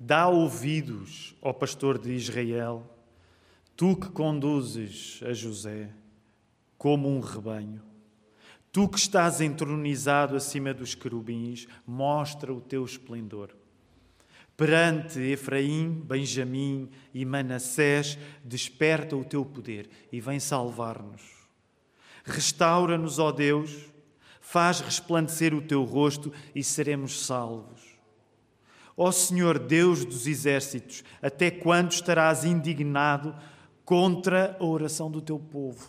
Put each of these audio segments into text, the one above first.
Dá ouvidos, ó pastor de Israel, tu que conduzes a José como um rebanho. Tu que estás entronizado acima dos querubins, mostra o teu esplendor. Perante Efraim, Benjamim e Manassés, desperta o teu poder e vem salvar-nos. Restaura-nos, ó Deus, faz resplandecer o teu rosto e seremos salvos. Ó Senhor Deus dos exércitos, até quando estarás indignado contra a oração do teu povo?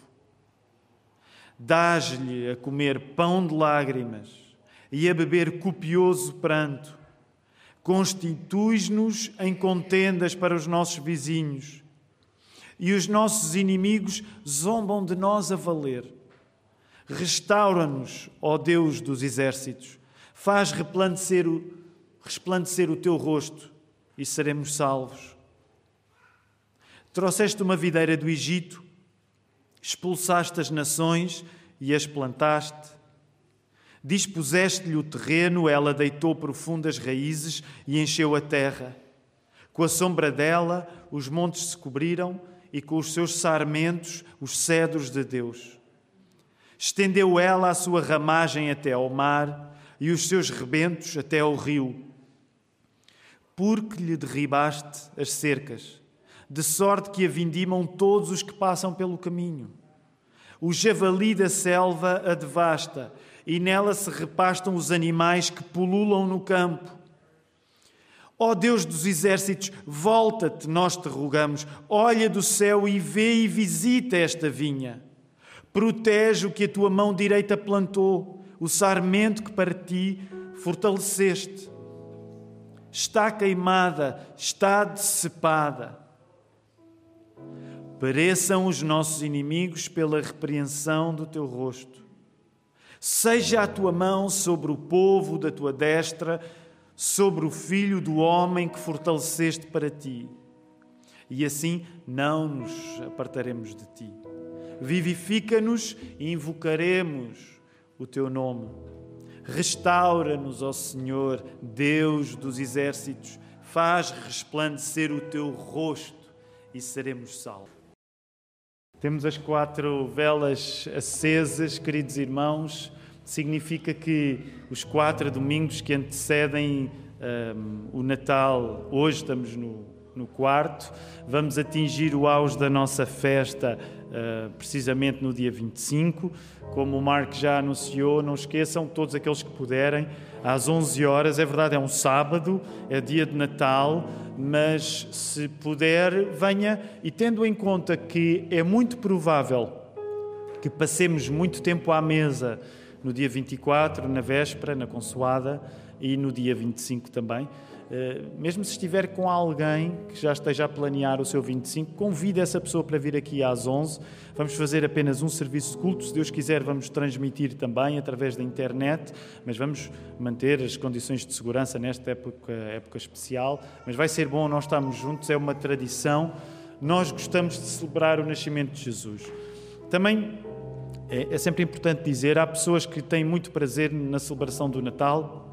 Dás-lhe a comer pão de lágrimas e a beber copioso pranto constituis-nos em contendas para os nossos vizinhos, e os nossos inimigos zombam de nós a valer. Restaura-nos, ó Deus dos exércitos, faz resplandecer o, resplandecer o teu rosto e seremos salvos. Trouxeste uma videira do Egito, expulsaste as nações e as plantaste Dispuseste-lhe o terreno, ela deitou profundas raízes e encheu a terra. Com a sombra dela, os montes se cobriram e com os seus sarmentos, os cedros de Deus. Estendeu ela a sua ramagem até ao mar e os seus rebentos até ao rio. Porque lhe derribaste as cercas, de sorte que a vindimam todos os que passam pelo caminho. O javali da selva a devasta e nela se repastam os animais que pululam no campo. Ó oh Deus dos exércitos, volta-te, nós te rogamos, olha do céu e vê e visita esta vinha. Protege o que a tua mão direita plantou, o sarmento que para ti fortaleceste. Está queimada, está decepada. Pareçam os nossos inimigos pela repreensão do teu rosto. Seja a tua mão sobre o povo da tua destra, sobre o filho do homem que fortaleceste para ti. E assim não nos apartaremos de ti. Vivifica-nos e invocaremos o teu nome. Restaura-nos, ó Senhor, Deus dos exércitos. Faz resplandecer o teu rosto e seremos salvos. Temos as quatro velas acesas, queridos irmãos. Significa que os quatro domingos que antecedem um, o Natal, hoje estamos no, no quarto, vamos atingir o auge da nossa festa uh, precisamente no dia 25. Como o Marco já anunciou, não esqueçam, todos aqueles que puderem, às 11 horas, é verdade, é um sábado, é dia de Natal mas se puder, venha e tendo em conta que é muito provável que passemos muito tempo à mesa no dia 24, na véspera, na consoada e no dia 25 também. Eh, mesmo se estiver com alguém que já esteja a planear o seu 25, convide essa pessoa para vir aqui às 11. Vamos fazer apenas um serviço de culto. Se Deus quiser, vamos transmitir também através da internet, mas vamos manter as condições de segurança nesta época, época especial. Mas vai ser bom nós estarmos juntos, é uma tradição. Nós gostamos de celebrar o nascimento de Jesus. Também é, é sempre importante dizer: há pessoas que têm muito prazer na celebração do Natal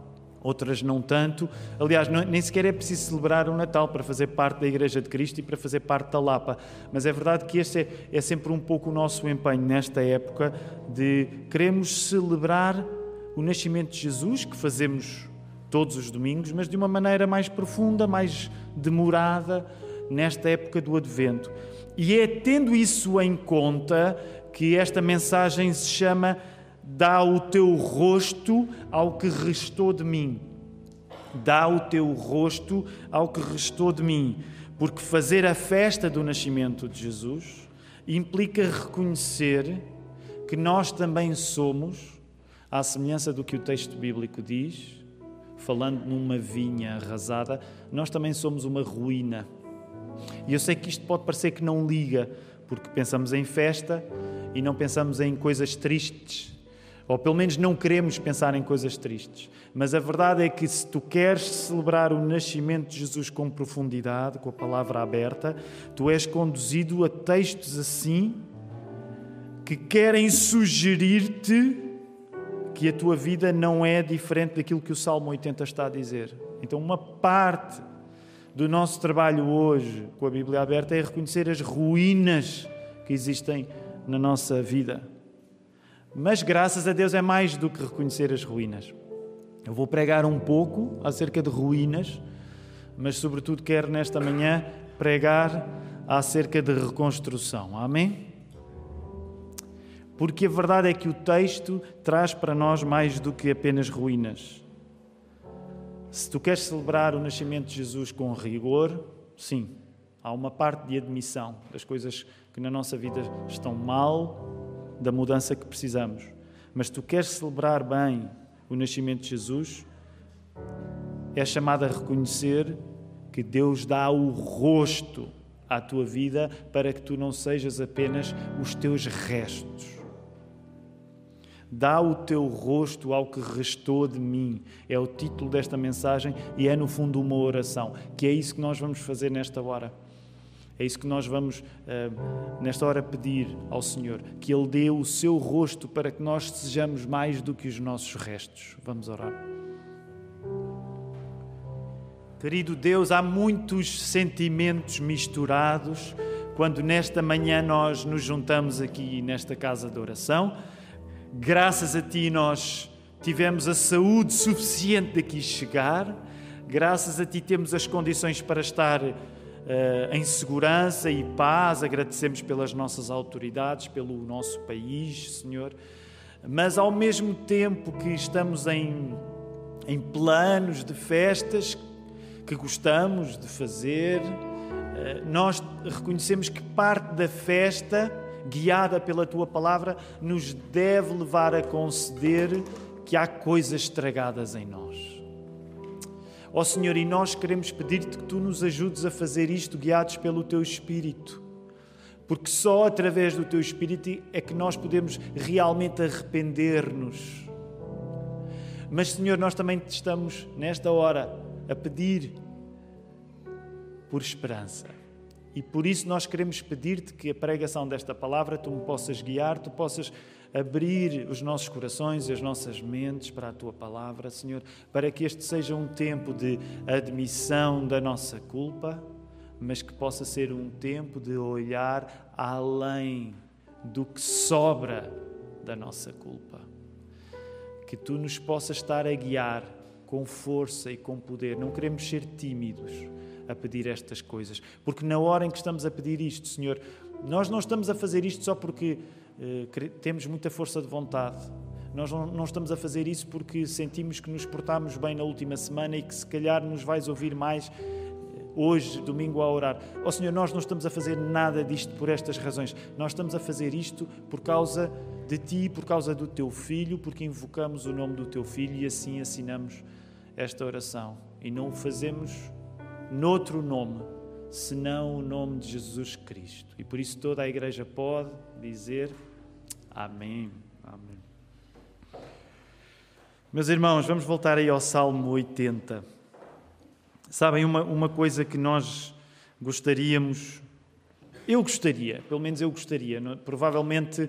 outras não tanto. Aliás, nem sequer é preciso celebrar o Natal para fazer parte da Igreja de Cristo e para fazer parte da Lapa. Mas é verdade que este é, é sempre um pouco o nosso empenho nesta época de queremos celebrar o nascimento de Jesus, que fazemos todos os domingos, mas de uma maneira mais profunda, mais demorada, nesta época do Advento. E é tendo isso em conta que esta mensagem se chama dá o teu rosto ao que restou de mim. Dá o teu rosto ao que restou de mim. Porque fazer a festa do nascimento de Jesus implica reconhecer que nós também somos, à semelhança do que o texto bíblico diz, falando numa vinha arrasada, nós também somos uma ruína. E eu sei que isto pode parecer que não liga, porque pensamos em festa e não pensamos em coisas tristes ou pelo menos não queremos pensar em coisas tristes. Mas a verdade é que se tu queres celebrar o nascimento de Jesus com profundidade, com a palavra aberta, tu és conduzido a textos assim que querem sugerir-te que a tua vida não é diferente daquilo que o Salmo 80 está a dizer. Então, uma parte do nosso trabalho hoje com a Bíblia aberta é reconhecer as ruínas que existem na nossa vida. Mas graças a Deus é mais do que reconhecer as ruínas. Eu vou pregar um pouco acerca de ruínas, mas sobretudo quero nesta manhã pregar acerca de reconstrução. Amém? Porque a verdade é que o texto traz para nós mais do que apenas ruínas. Se tu queres celebrar o nascimento de Jesus com rigor, sim, há uma parte de admissão das coisas que na nossa vida estão mal, da mudança que precisamos. Mas tu queres celebrar bem o nascimento de Jesus, é chamado a reconhecer que Deus dá o rosto à tua vida para que tu não sejas apenas os teus restos. Dá o teu rosto ao que restou de mim. É o título desta mensagem e é, no fundo, uma oração, que é isso que nós vamos fazer nesta hora. É isso que nós vamos, uh, nesta hora, pedir ao Senhor: que Ele dê o seu rosto para que nós sejamos mais do que os nossos restos. Vamos orar. Querido Deus, há muitos sentimentos misturados quando nesta manhã nós nos juntamos aqui nesta casa de oração Graças a Ti nós tivemos a saúde suficiente de aqui chegar. Graças a Ti temos as condições para estar em segurança e paz. Agradecemos pelas nossas autoridades, pelo nosso país, Senhor. Mas ao mesmo tempo que estamos em, em planos de festas que gostamos de fazer, uh, nós reconhecemos que parte da festa guiada pela tua palavra, nos deve levar a conceder que há coisas estragadas em nós. Ó oh Senhor, e nós queremos pedir-te que tu nos ajudes a fazer isto guiados pelo teu Espírito. Porque só através do teu Espírito é que nós podemos realmente arrepender-nos. Mas, Senhor, nós também te estamos, nesta hora, a pedir por esperança. E por isso nós queremos pedir-te que a pregação desta palavra tu me possas guiar, tu possas abrir os nossos corações e as nossas mentes para a tua palavra, Senhor, para que este seja um tempo de admissão da nossa culpa, mas que possa ser um tempo de olhar além do que sobra da nossa culpa. Que tu nos possas estar a guiar com força e com poder. Não queremos ser tímidos a pedir estas coisas. Porque na hora em que estamos a pedir isto, Senhor, nós não estamos a fazer isto só porque temos muita força de vontade. Nós não, não, estamos a fazer isso porque sentimos que nos portámos bem na última semana e que se calhar nos vais ouvir mais eh, hoje, domingo, a orar. Ó oh, Senhor, nós não estamos a fazer nada disto por estas razões. Nós estamos a fazer isto por causa de Ti, por causa do Teu Filho, porque invocamos o nome do Teu Filho e assim assinamos esta oração. E não o fazemos noutro nome, senão o nome de Jesus Cristo. E por isso toda a igreja pode dizer Amém. Amém. Meus irmãos, vamos voltar aí ao Salmo 80. Sabem, uma, uma coisa que nós gostaríamos, eu gostaria, pelo menos eu gostaria, provavelmente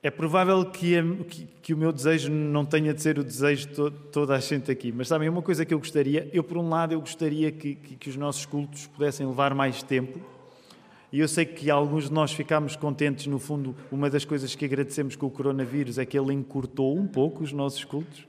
é provável que, que, que, o meu desejo não tenha de ser o desejo de to, toda a gente aqui, mas sabem, uma coisa que eu gostaria, eu por um lado eu gostaria que, que, que os nossos cultos pudessem levar mais tempo, e eu sei que alguns de nós ficámos contentes, no fundo, uma das coisas que agradecemos com o coronavírus é que ele encurtou um pouco os nossos cultos,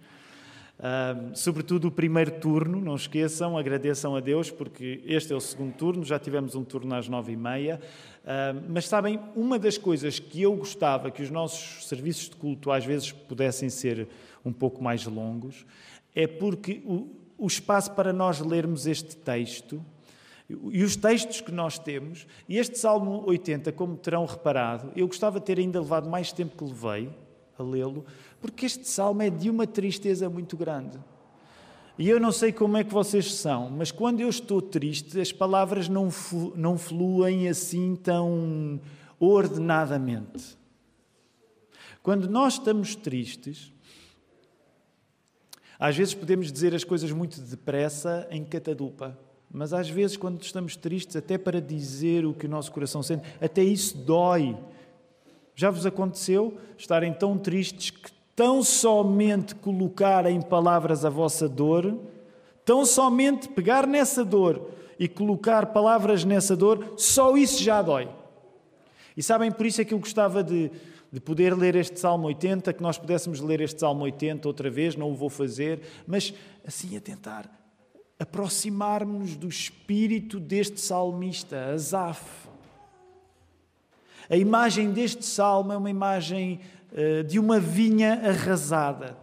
Uh, sobretudo o primeiro turno, não esqueçam, agradeçam a Deus, porque este é o segundo turno, já tivemos um turno às nove e meia. Uh, mas sabem, uma das coisas que eu gostava que os nossos serviços de culto às vezes pudessem ser um pouco mais longos, é porque o, o espaço para nós lermos este texto e os textos que nós temos, e este Salmo 80, como terão reparado, eu gostava de ter ainda levado mais tempo que levei a lê-lo, porque este salmo é de uma tristeza muito grande. E eu não sei como é que vocês são, mas quando eu estou triste, as palavras não, não fluem assim tão ordenadamente. Quando nós estamos tristes, às vezes podemos dizer as coisas muito depressa em catadupa, mas às vezes, quando estamos tristes, até para dizer o que o nosso coração sente, até isso dói. Já vos aconteceu estarem tão tristes que tão somente colocar em palavras a vossa dor, Tão somente pegar nessa dor e colocar palavras nessa dor, só isso já dói. E sabem, por isso é que eu gostava de, de poder ler este Salmo 80, que nós pudéssemos ler este Salmo 80 outra vez, não o vou fazer, mas assim a tentar aproximar-nos do espírito deste salmista, Asaf. A imagem deste salmo é uma imagem uh, de uma vinha arrasada.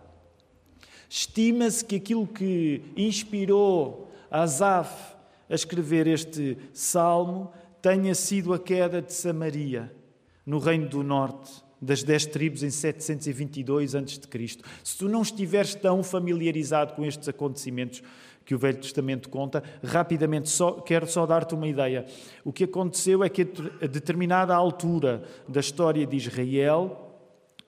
Estima-se que aquilo que inspirou Asaf a escrever este salmo tenha sido a queda de Samaria, no Reino do Norte, das dez tribos em 722 a.C. Se tu não estiveres tão familiarizado com estes acontecimentos que o Velho Testamento conta, rapidamente só, quero só dar-te uma ideia. O que aconteceu é que a determinada altura da história de Israel,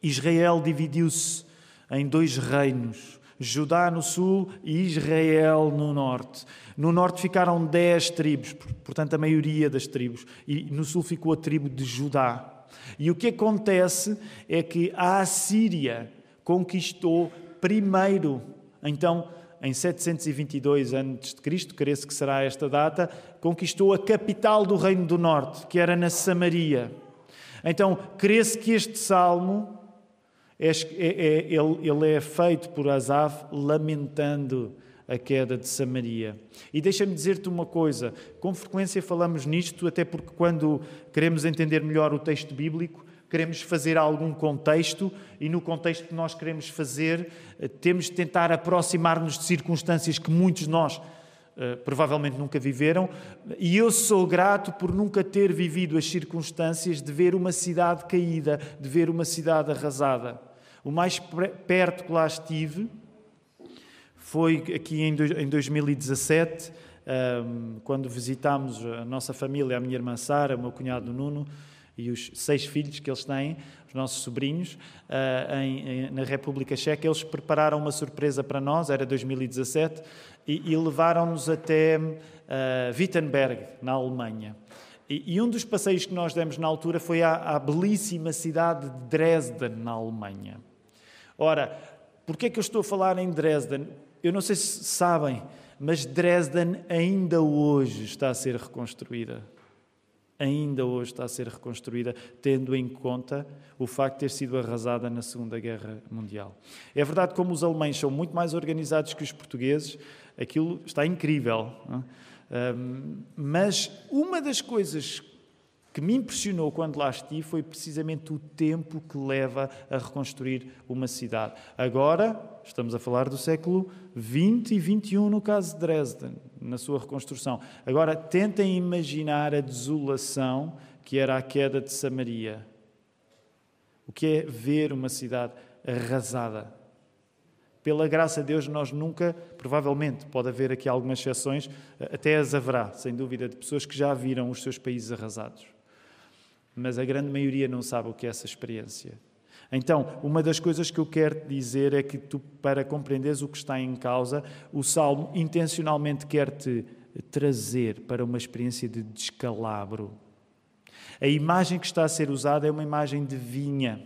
Israel dividiu-se em dois reinos. Judá no sul e Israel no norte. No norte ficaram dez tribos, portanto, a maioria das tribos, e no sul ficou a tribo de Judá. E o que acontece é que a Assíria conquistou primeiro, então, em 722 a.C., creio que será esta data, conquistou a capital do Reino do Norte, que era na Samaria. Então, crê-se que este salmo é, é, é, ele, ele é feito por Asaf lamentando a queda de Samaria. E deixa-me dizer-te uma coisa: com frequência falamos nisto, até porque quando queremos entender melhor o texto bíblico, queremos fazer algum contexto e no contexto que nós queremos fazer, eh, temos de tentar aproximar-nos de circunstâncias que muitos de nós uh, provavelmente nunca viveram. E eu sou grato por nunca ter vivido as circunstâncias de ver uma cidade caída, de ver uma cidade arrasada. O mais perto que lá estive foi aqui em 2017, quando visitámos a nossa família, a minha irmã Sara, o meu cunhado Nuno e os seis filhos que eles têm, os nossos sobrinhos, ah, na República Checa. Eles prepararam uma surpresa para nós, era 2017, e levaram-nos até ah, Wittenberg, na Alemanha. E, um dos passeios que nós demos na altura foi à, à belíssima cidade de Dresden, na Alemanha. Ora, porquê é que eu estou a falar em Dresden? Eu não sei se sabem, mas Dresden ainda hoje está a ser reconstruída. Ainda hoje está a ser reconstruída, tendo em conta o facto de ter sido arrasada na Segunda Guerra Mundial. É verdade, como os alemães são muito mais organizados que os portugueses, aquilo está incrível. É? mas uma das coisas que me impressionou quando lá estive foi precisamente o tempo que leva a reconstruir uma cidade. Agora, estamos a falar do século XX e XXI no caso de Dresden, na sua reconstrução. Agora, tentem imaginar a desolação que era a queda de Samaria. O que é ver uma cidade arrasada? Pela graça de Deus, nós nunca, provavelmente, pode haver aqui algumas exceções, até as haverá, sem dúvida, de pessoas que já viram os seus países arrasados mas a grande maioria não sabe o que é essa experiência. Então, uma das coisas que eu quero dizer é que tu, para compreenderes o que está em causa, o Salmo intencionalmente quer te trazer para uma experiência de descalabro. A imagem que está a ser usada é uma imagem de vinha.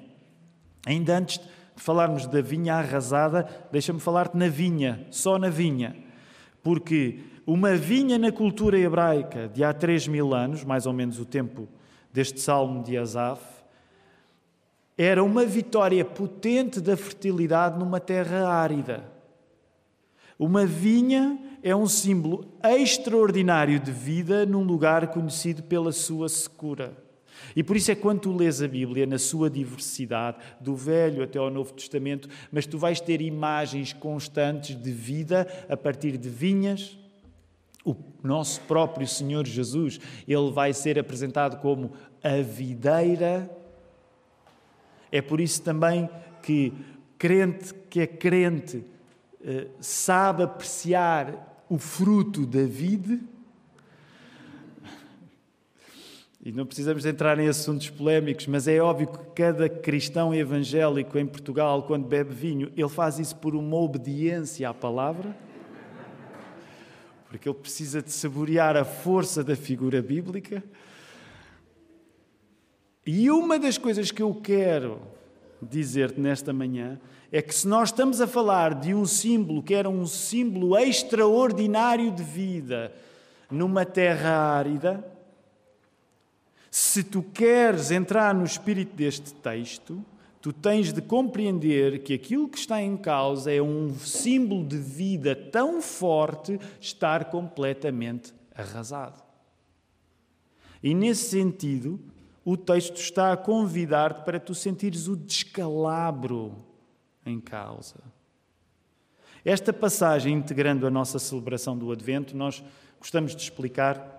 Ainda antes de falarmos da vinha arrasada, deixa-me falar-te na vinha, só na vinha. Porque uma vinha na cultura hebraica de há 3 mil anos, mais ou menos o tempo deste salmo de Asaf, era uma vitória potente da fertilidade numa terra árida. Uma vinha é um símbolo extraordinário de vida num lugar conhecido pela sua secura. E por isso é quando tu lês a Bíblia, na sua diversidade, do Velho até ao Novo Testamento, mas tu vais ter imagens constantes de vida a partir de vinhas, o nosso próprio Senhor Jesus, ele vai ser apresentado como a videira. É por isso também que crente que é crente eh, sabe apreciar o fruto da vide. E não precisamos entrar em assuntos polémicos, mas é óbvio que cada cristão evangélico em Portugal, quando bebe vinho, ele faz isso por uma obediência à palavra porque ele precisa de saborear a força da figura bíblica. E uma das coisas que eu quero dizer-te nesta manhã é que se nós estamos a falar de um símbolo que era um símbolo extraordinário de vida numa terra árida, se tu queres entrar no espírito deste texto, tu tens de compreender que aquilo que está em causa é um símbolo de vida tão forte estar completamente arrasado. E nesse sentido, o texto está a convidar-te para tu sentires o descalabro em causa. Esta passagem, integrando a nossa celebração do Advento, nós gostamos de explicar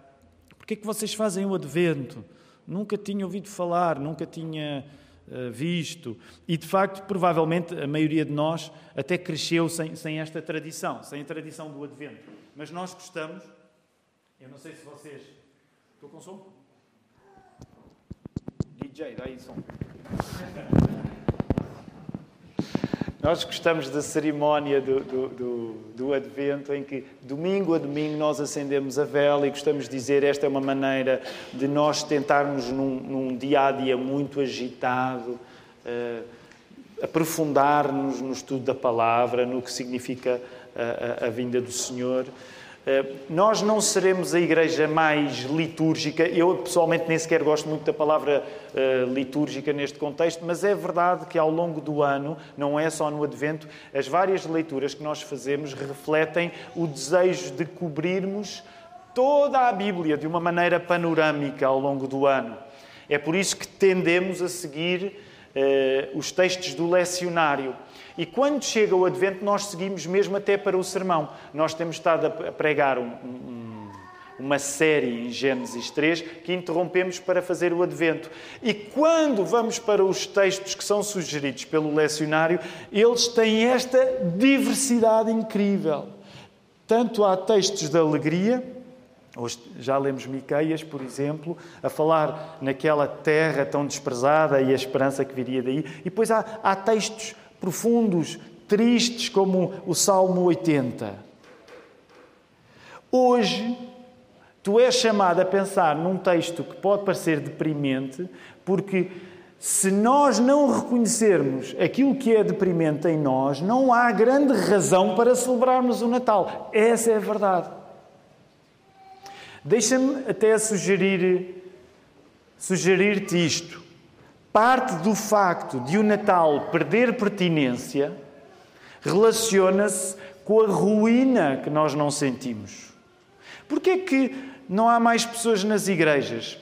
porque é que vocês fazem o Advento. Nunca tinha ouvido falar, nunca tinha uh, visto. E, de facto, provavelmente a maioria de nós até cresceu sem, sem esta tradição, sem a tradição do Advento. Mas nós gostamos. Eu não sei se vocês. Estou com som? DJ, dá aí som. Nós gostamos da cerimónia do, do, do, do, Advento, em que domingo a domingo nós acendemos a vela e gostamos de dizer esta é uma maneira de nós tentarmos num, num dia a dia muito agitado, uh, aprofundar-nos no estudo da palavra, no que significa a, a, a vinda do Senhor. Eh, nós não seremos a igreja mais litúrgica. Eu, pessoalmente, nem sequer gosto muito da palavra uh, litúrgica neste contexto, mas é verdade que ao longo do ano, não é só no Advento, as várias leituras que nós fazemos refletem o desejo de cobrirmos toda a Bíblia de uma maneira panorâmica ao longo do ano. É por isso que tendemos a seguir uh, os textos do lecionário. E quando chega o Advento, nós seguimos mesmo até para o sermão. Nós temos estado a pregar um, um, uma série em Gênesis 3 que interrompemos para fazer o Advento. E quando vamos para os textos que são sugeridos pelo lecionário, eles têm esta diversidade incrível. Tanto há textos de alegria, Hoje já lemos Miqueias, por exemplo, a falar naquela terra tão desprezada e a esperança que viria daí. E depois há, há textos profundos, tristes, como o Salmo 80. Hoje, tu és chamado a pensar num texto que pode parecer deprimente, porque se nós não reconhecermos aquilo que é deprimente em nós, não há grande razão para celebrarmos o Natal. Essa é a verdade. Deixa-me até sugerir sugerir-te isto. Parte do facto de o Natal perder pertinência relaciona-se com a ruína que nós não sentimos. Porquê é que não há mais pessoas nas igrejas?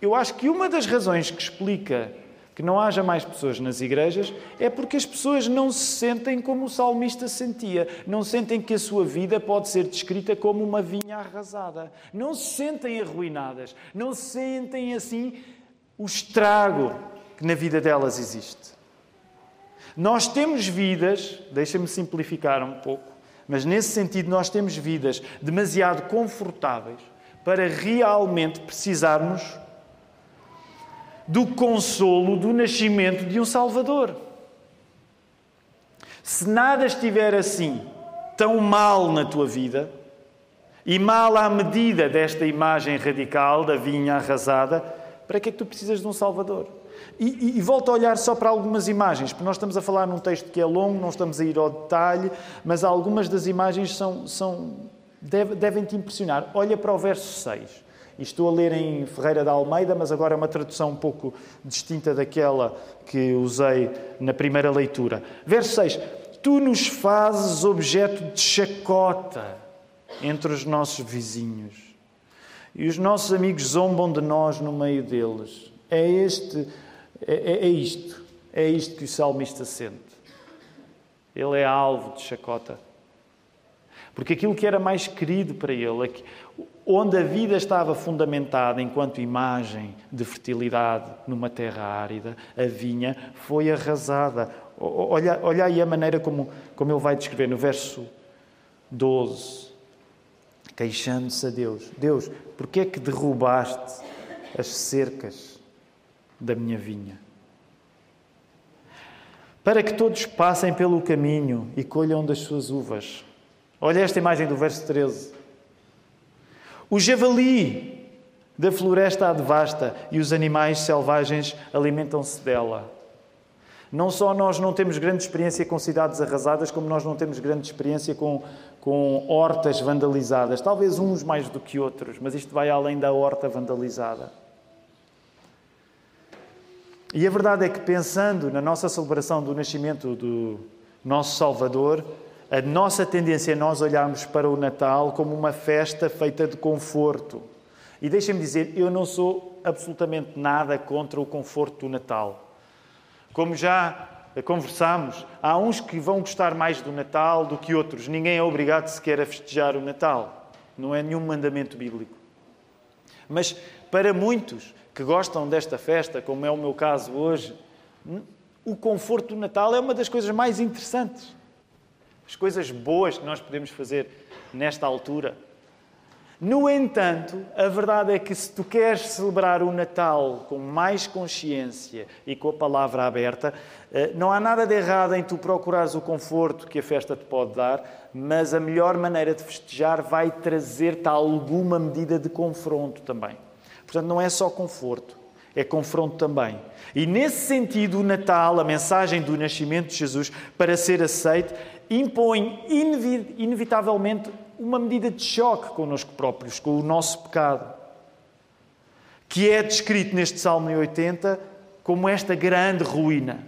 Eu acho que uma das razões que explica que não haja mais pessoas nas igrejas é porque as pessoas não se sentem como o salmista sentia. Não sentem que a sua vida pode ser descrita como uma vinha arrasada. Não se sentem arruinadas. Não sentem assim o estrago que na vida delas existe. Nós temos vidas, deixa-me simplificar um pouco, mas nesse sentido nós temos vidas demasiado confortáveis para realmente precisarmos do consolo do nascimento de um Salvador. Se nada estiver assim tão mal na tua vida, e mal à medida desta imagem radical da vinha arrasada, para que é que tu precisas de um Salvador? E, e, e volto a olhar só para algumas imagens, porque nós estamos a falar num texto que é longo, não estamos a ir ao detalhe, mas algumas das imagens são, são deve, devem te impressionar. Olha para o verso 6. E estou a ler em Ferreira da Almeida, mas agora é uma tradução um pouco distinta daquela que usei na primeira leitura. Verso 6. Tu nos fazes objeto de chacota entre os nossos vizinhos. E os nossos amigos zombam de nós no meio deles. É este é, é, é isto. É isto que o salmista sente. Ele é alvo de chacota. Porque aquilo que era mais querido para ele, onde a vida estava fundamentada enquanto imagem de fertilidade numa terra árida, a vinha foi arrasada. Olha, olha aí a maneira como, como ele vai descrever no verso 12, queixando-se a Deus: Deus, porquê é que derrubaste as cercas da minha vinha. Para que todos passem pelo caminho e colham das suas uvas. Olha esta imagem do verso 13. O javali da floresta a devasta e os animais selvagens alimentam-se dela. Não só nós não temos grande experiência com cidades arrasadas, como nós não temos grande experiência com, com hortas vandalizadas. Talvez uns mais do que outros, mas isto vai além da horta vandalizada. E a verdade é que, pensando na nossa celebração do nascimento do nosso Salvador, a nossa tendência é nós olharmos para o Natal como uma festa feita de conforto. E deixem-me dizer, eu não sou absolutamente nada contra o conforto do Natal. Como já conversámos, há uns que vão gostar mais do Natal do que outros. Ninguém é obrigado sequer a festejar o Natal. Não é nenhum mandamento bíblico. Mas para muitos que gostam desta festa, como é o meu caso hoje, o conforto do Natal é uma das coisas mais interessantes. As coisas boas que nós podemos fazer nesta altura. No entanto, a verdade é que se tu queres celebrar o Natal com mais consciência e com a palavra aberta, eh, não há nada de errado em tu procurares o conforto que a festa te pode dar, mas a melhor maneira de festejar vai trazer-te alguma medida de confronto também. Portanto, não é só conforto, é confronto também. E nesse sentido, o Natal, a mensagem do nascimento de Jesus, para ser aceite, impõe inevitavelmente uma medida de choque connosco próprios, com o nosso pecado, que é descrito neste Salmo 80 como esta grande ruína.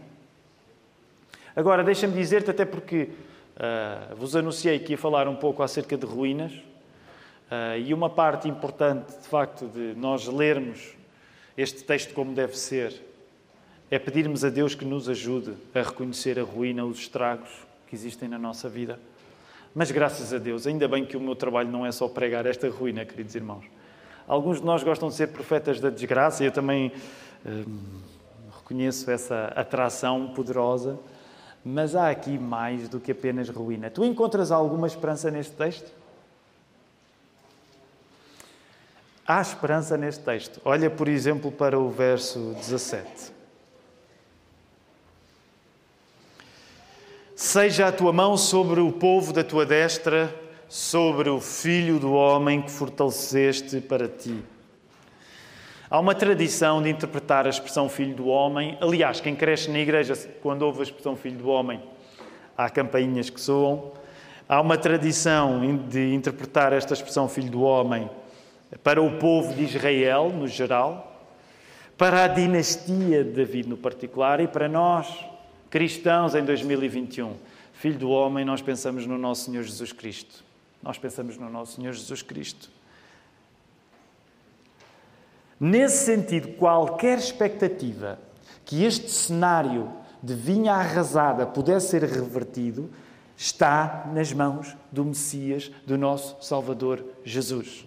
Agora, deixa-me dizer-te, até porque uh, vos anunciei que ia falar um pouco acerca de ruínas, uh, e uma parte importante, de facto, de nós lermos este texto como deve ser, é pedirmos a Deus que nos ajude a reconhecer a ruína, os estragos que existem na nossa vida. Mas graças a Deus, ainda bem que o meu trabalho não é só pregar esta ruína, queridos irmãos. Alguns de nós gostam de ser profetas da desgraça e eu também hum, reconheço essa atração poderosa, mas há aqui mais do que apenas ruína. Tu encontras alguma esperança neste texto? Há esperança neste texto. Olha, por exemplo, para o verso 17. Seja a tua mão sobre o povo da tua destra, sobre o filho do homem que fortaleceste para ti. Há uma tradição de interpretar a expressão filho do homem. Aliás, quem cresce na igreja, quando ouve a expressão filho do homem, há campainhas que soam. Há uma tradição de interpretar esta expressão filho do homem para o povo de Israel, no geral, para a dinastia de David, no particular, e para nós, cristãos em 2021. Filho do homem, nós pensamos no nosso Senhor Jesus Cristo. Nós pensamos no nosso Senhor Jesus Cristo. Nesse sentido, qualquer expectativa que este cenário de vinha arrasada pudesse ser revertido está nas mãos do Messias, do nosso Salvador Jesus.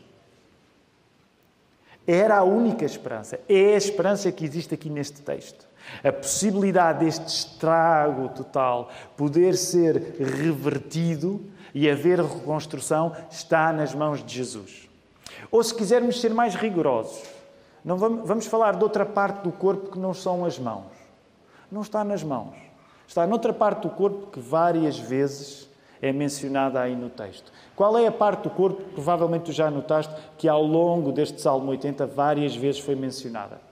Era a única esperança, é a esperança que existe aqui neste texto. A possibilidade deste estrago total poder ser revertido e haver reconstrução está nas mãos de Jesus. Ou se quisermos ser mais rigorosos, não vamos, vamos falar de outra parte do corpo que não são as mãos. Não está nas mãos. Está noutra parte do corpo que várias vezes é mencionada aí no texto. Qual é a parte do corpo que provavelmente tu já notaste que ao longo deste Salmo 80 várias vezes foi mencionada?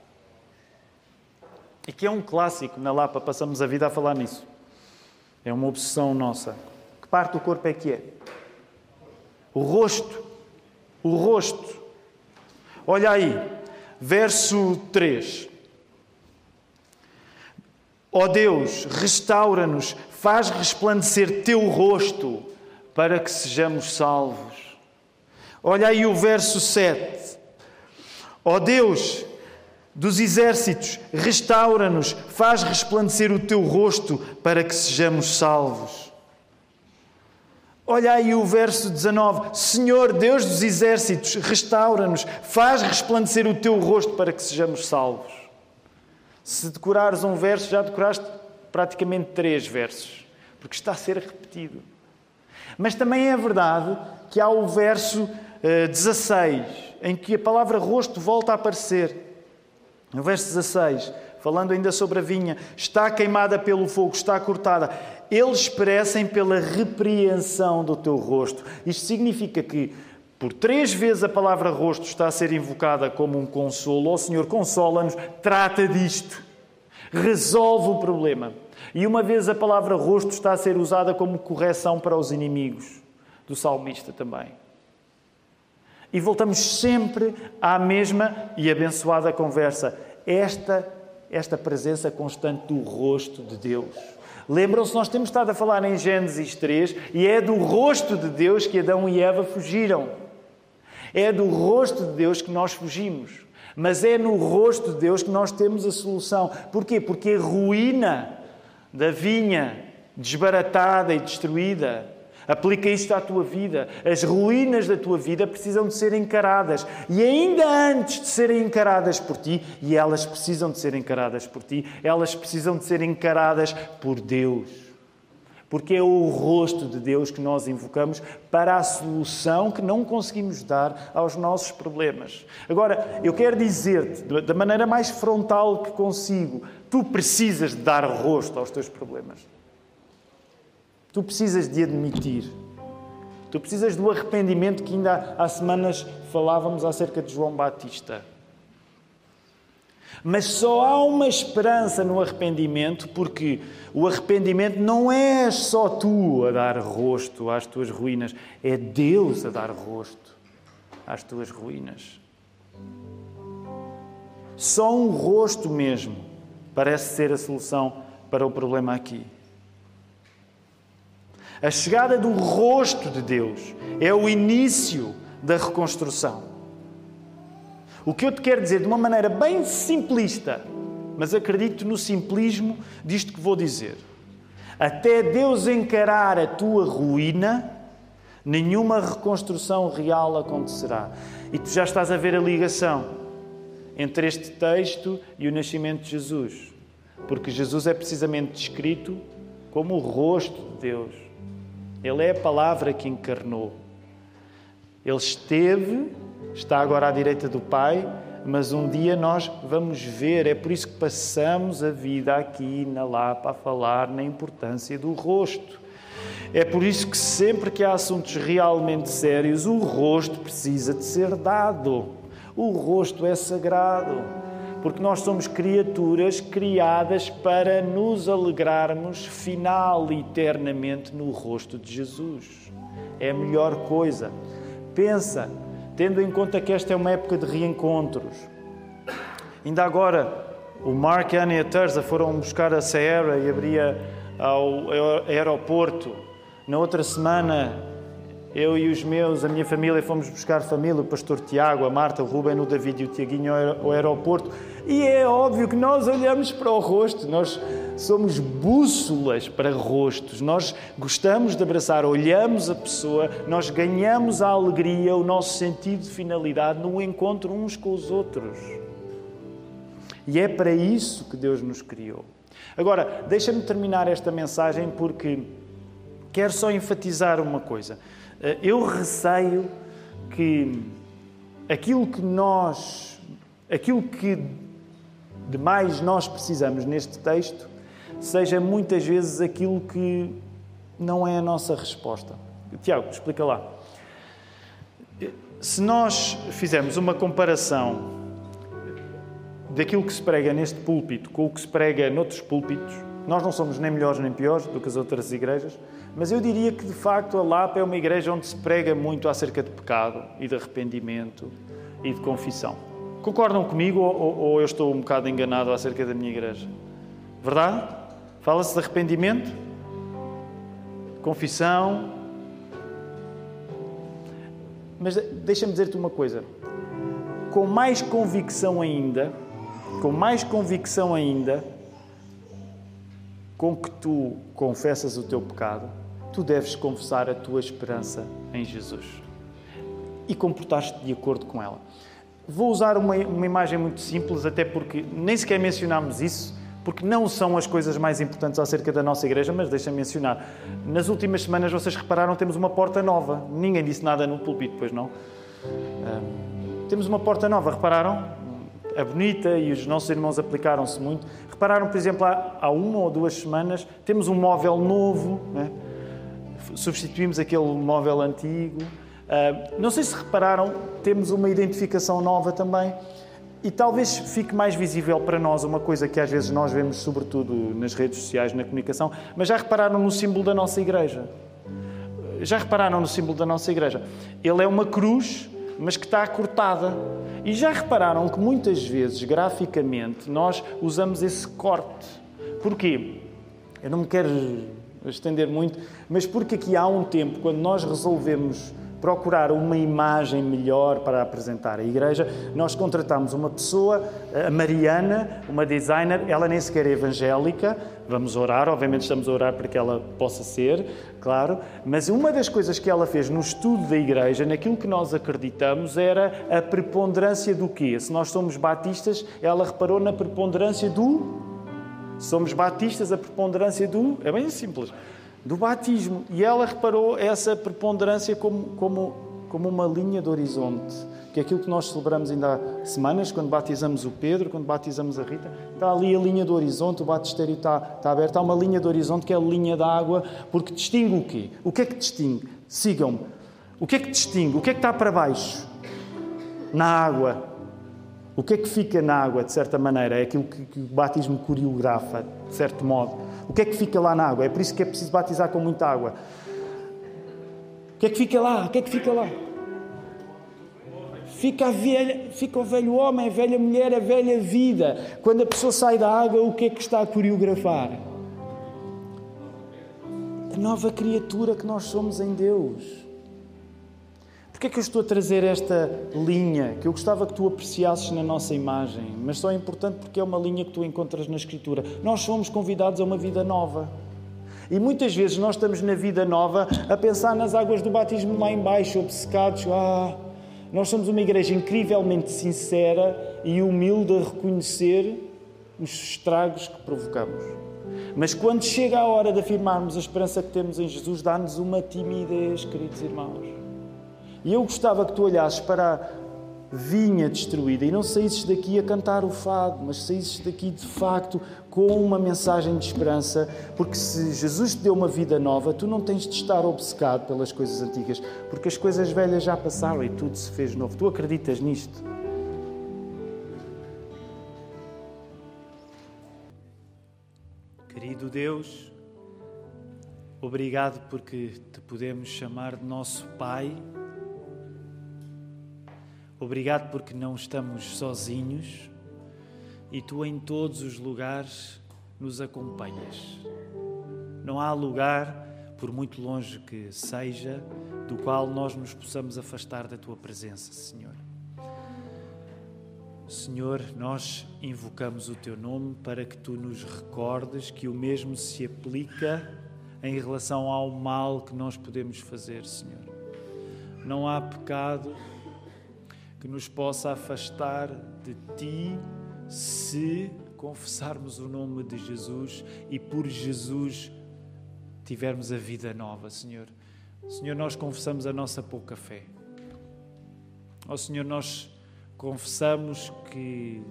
E que é um clássico na Lapa, passamos a vida a falar nisso. É uma obsessão nossa. Que parte do corpo é que é? O rosto. O rosto. Olha aí, verso 3. Ó oh Deus, restaura-nos, faz resplandecer teu rosto para que sejamos salvos. Olha aí o verso 7. Ó oh Deus, dos exércitos, restaura-nos, faz resplandecer o teu rosto para que sejamos salvos. Olha aí o verso 19: Senhor Deus dos exércitos, restaura-nos, faz resplandecer o teu rosto para que sejamos salvos. Se decorares um verso, já decoraste praticamente três versos, porque está a ser repetido. Mas também é verdade que há o verso 16, eh, em que a palavra rosto volta a aparecer. No verso 16, falando ainda sobre a vinha, está queimada pelo fogo, está cortada. Eles perecem pela repreensão do teu rosto. Isto significa que, por três vezes a palavra rosto está a ser invocada como um consolo. Ó oh, Senhor, consola-nos, trata disto. resolve o problema. E uma vez a palavra rosto está a ser usada como correção para os inimigos do salmista também. E voltamos sempre à mesma e abençoada conversa. Esta, esta presença constante do rosto de Deus. Lembram-se, nós temos estado a falar em Gênesis 3 e é do rosto de Deus que Adão e Eva fugiram. É do rosto de Deus que nós fugimos. Mas é no rosto de Deus que nós temos a solução. Porquê? Porque a ruína da vinha desbaratada e destruída Aplica isto à tua vida. As ruínas da tua vida precisam de ser encaradas. E ainda antes de serem encaradas por ti, e elas precisam de ser encaradas por ti, elas precisam de ser encaradas por Deus. Porque é o rosto de Deus que nós invocamos para a solução que não conseguimos dar aos nossos problemas. Agora, eu quero dizer-te, da maneira mais frontal que consigo, tu precisas de dar rosto aos teus problemas. Tu precisas de admitir. Tu precisas do arrependimento que ainda há semanas falávamos acerca de João Batista. Mas só há uma esperança no arrependimento, porque o arrependimento não és só tu a dar rosto às tuas ruínas, é Deus a dar rosto às tuas ruínas. Só um rosto mesmo parece ser a solução para o problema aqui. A chegada do rosto de Deus é o início da reconstrução. O que eu te quero dizer de uma maneira bem simplista, mas acredito no simplismo disto que vou dizer. Até Deus encarar a tua ruína, nenhuma reconstrução real acontecerá. E tu já estás a ver a ligação entre este texto e o nascimento de Jesus. Porque Jesus é precisamente descrito como o rosto de Deus. Ele é a palavra que encarnou. Ele esteve, está agora à direita do Pai, mas um dia nós vamos ver. É por isso que passamos a vida aqui na Lapa a falar na importância do rosto. É por isso que sempre que há assuntos realmente sérios, o rosto precisa de ser dado. O rosto é sagrado porque nós somos criaturas criadas para nos alegrarmos final e eternamente no rosto de Jesus. É a melhor coisa. Pensa, tendo em conta que esta é uma época de reencontros. Ainda agora, o Mark, Anne e a Terza foram buscar a Sierra e abria ao aeroporto. Na outra semana, eu e os meus, a minha família, fomos buscar família, o pastor Tiago, a Marta, o Ruben, o David e o Tiaguinho ao aeroporto. E é óbvio que nós olhamos para o rosto, nós somos bússolas para rostos, nós gostamos de abraçar, olhamos a pessoa, nós ganhamos a alegria, o nosso sentido de finalidade no encontro uns com os outros. E é para isso que Deus nos criou. Agora, deixa-me terminar esta mensagem porque quero só enfatizar uma coisa. Eh, eu receio que aquilo que nós, aquilo que de mais nós precisamos neste texto, seja muitas vezes aquilo que não é a nossa resposta. Tiago, explica lá. Se nós fizermos uma comparação daquilo que se prega neste púlpito com o que se prega noutros púlpitos, nós não somos nem melhores nem piores do que as outras igrejas, mas eu diria que de facto a Lapa é uma igreja onde se prega muito acerca de pecado e de arrependimento e de confissão. Concordam comigo ou, ou eu estou um bocado enganado acerca da minha igreja? Verdade? Fala-se de arrependimento, confissão. Mas deixa-me dizer-te uma coisa. Com mais convicção ainda, com mais convicção ainda, com que tu confessas o teu pecado, tu deves confessar a tua esperança em Jesus e comportar-te de acordo com ela. Vou usar uma, uma imagem muito simples, até porque nem sequer mencionámos isso, porque não são as coisas mais importantes acerca da nossa igreja, mas deixa-me mencionar. Nas últimas semanas, vocês repararam, temos uma porta nova. Ninguém disse nada no púlpito, pois não? temos uma porta nova, repararam? A bonita e os nossos irmãos aplicaram-se muito. Repararam, por exemplo, há, há uma ou duas semanas, temos um móvel novo. Né? substituímos aquele móvel antigo. Uh, não sei se repararam, temos uma identificação nova também. E talvez fique mais visível para nós uma coisa que às vezes nós vemos, sobretudo nas redes sociais, na comunicação, mas já repararam no símbolo da nossa igreja? Já repararam no símbolo da nossa igreja? Ele é uma cruz, mas que está cortada. E já repararam que muitas vezes, graficamente, nós usamos esse corte. Porquê? Eu não me quero estender muito, mas porque aqui há um tempo, quando nós resolvemos procurar uma imagem melhor para apresentar a igreja, nós contratamos uma pessoa, a Mariana, uma designer, ela nem sequer é evangélica, vamos orar, obviamente estamos a orar para que ela possa ser, claro, mas uma das coisas que ela fez no estudo da igreja, naquilo que nós acreditamos, era a preponderância do quê? Se nós somos batistas, ela reparou na preponderância do somos batistas, a preponderância do. É bem simples do batismo. E ela reparou essa preponderância como, como, como uma linha de horizonte. Que é aquilo que nós celebramos ainda há semanas, quando batizamos o Pedro, quando batizamos a Rita, está ali a linha do horizonte, o batistério está, está aberto, há uma linha do horizonte que é a linha da água, porque distingue o quê? O que é que distingue? Sigam-me. O que é que distingue? O que é que está para baixo? Na água. O que é que fica na água, de certa maneira? É aquilo que, que o batismo coreografa, de certo modo. O que é que fica lá na água? É por isso que é preciso batizar com muita água. O que é que fica lá? O que é que fica lá? Fica, velha, fica o velho homem, a velha mulher, a velha vida. Quando a pessoa sai da água, o que é que está a coreografar? A nova criatura que nós somos em Deus. Porquê é que eu estou a trazer esta linha que eu gostava que tu apreciasses na nossa imagem, mas só é importante porque é uma linha que tu encontras na Escritura? Nós somos convidados a uma vida nova. E muitas vezes nós estamos na vida nova a pensar nas águas do batismo lá embaixo, obcecados. Ah, nós somos uma igreja incrivelmente sincera e humilde a reconhecer os estragos que provocamos. Mas quando chega a hora de afirmarmos a esperança que temos em Jesus, dá-nos uma timidez, queridos irmãos. E eu gostava que tu olhasses para vinha destruída e não saísses daqui a cantar o fado, mas saísses daqui de facto com uma mensagem de esperança, porque se Jesus te deu uma vida nova, tu não tens de estar obcecado pelas coisas antigas, porque as coisas velhas já passaram e tudo se fez novo. Tu acreditas nisto? Querido Deus, obrigado porque te podemos chamar de nosso Pai Obrigado porque não estamos sozinhos e tu em todos os lugares nos acompanhas. Não há lugar, por muito longe que seja, do qual nós nos possamos afastar da tua presença, Senhor. Senhor, nós invocamos o teu nome para que tu nos recordes que o mesmo se aplica em relação ao mal que nós podemos fazer, Senhor. Não há pecado que nos possa afastar de Ti se confessarmos o nome de Jesus e por Jesus tivermos a vida nova, Senhor. Senhor, nós confessamos a nossa pouca fé. Ó oh, Senhor, nós confessamos que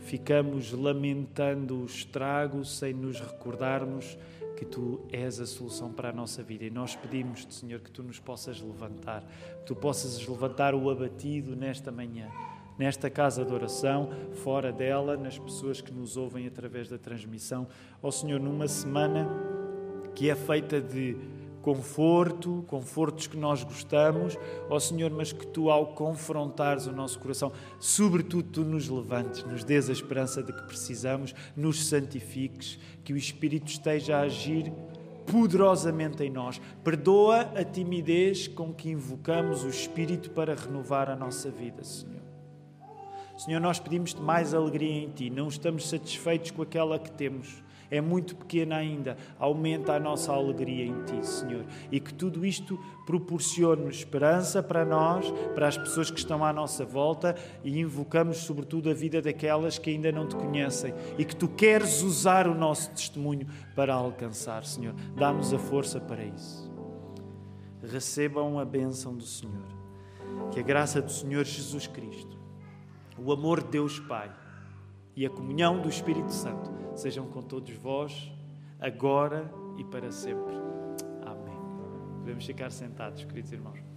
ficamos lamentando o estrago sem nos recordarmos que tu és a solução para a nossa vida. E nós pedimos-te, Senhor, que tu nos possas levantar, que tu possas levantar o abatido nesta manhã, nesta casa de oração, fora dela, nas pessoas que nos ouvem através da transmissão. Ó Senhor, numa semana que é feita de conforto, confortos que nós gostamos, ó Senhor, mas que tu, ao confrontares o nosso coração, sobretudo tu nos levantes, nos dês a esperança de que precisamos, nos santifiques, que o Espírito esteja a agir poderosamente em nós. Perdoa a timidez com que invocamos o Espírito para renovar a nossa vida, Senhor. Senhor, nós pedimos-te mais alegria em Ti, não estamos satisfeitos com aquela que temos é muito pequena ainda. Aumenta a nossa alegria em Ti, Senhor. E que tudo isto proporcione esperança para nós, para as pessoas que estão à nossa volta e invocamos, sobretudo, a vida daquelas que ainda não Te conhecem e que Tu queres usar o nosso testemunho para alcançar, Senhor. Dá-nos a força para isso. Recebam a bênção do Senhor. Que a graça do Senhor Jesus Cristo, o amor de Deus Pai e a comunhão do Espírito Santo sejam com todos vós, agora e para sempre. Amém. Podemos ficar sentados, queridos irmãos.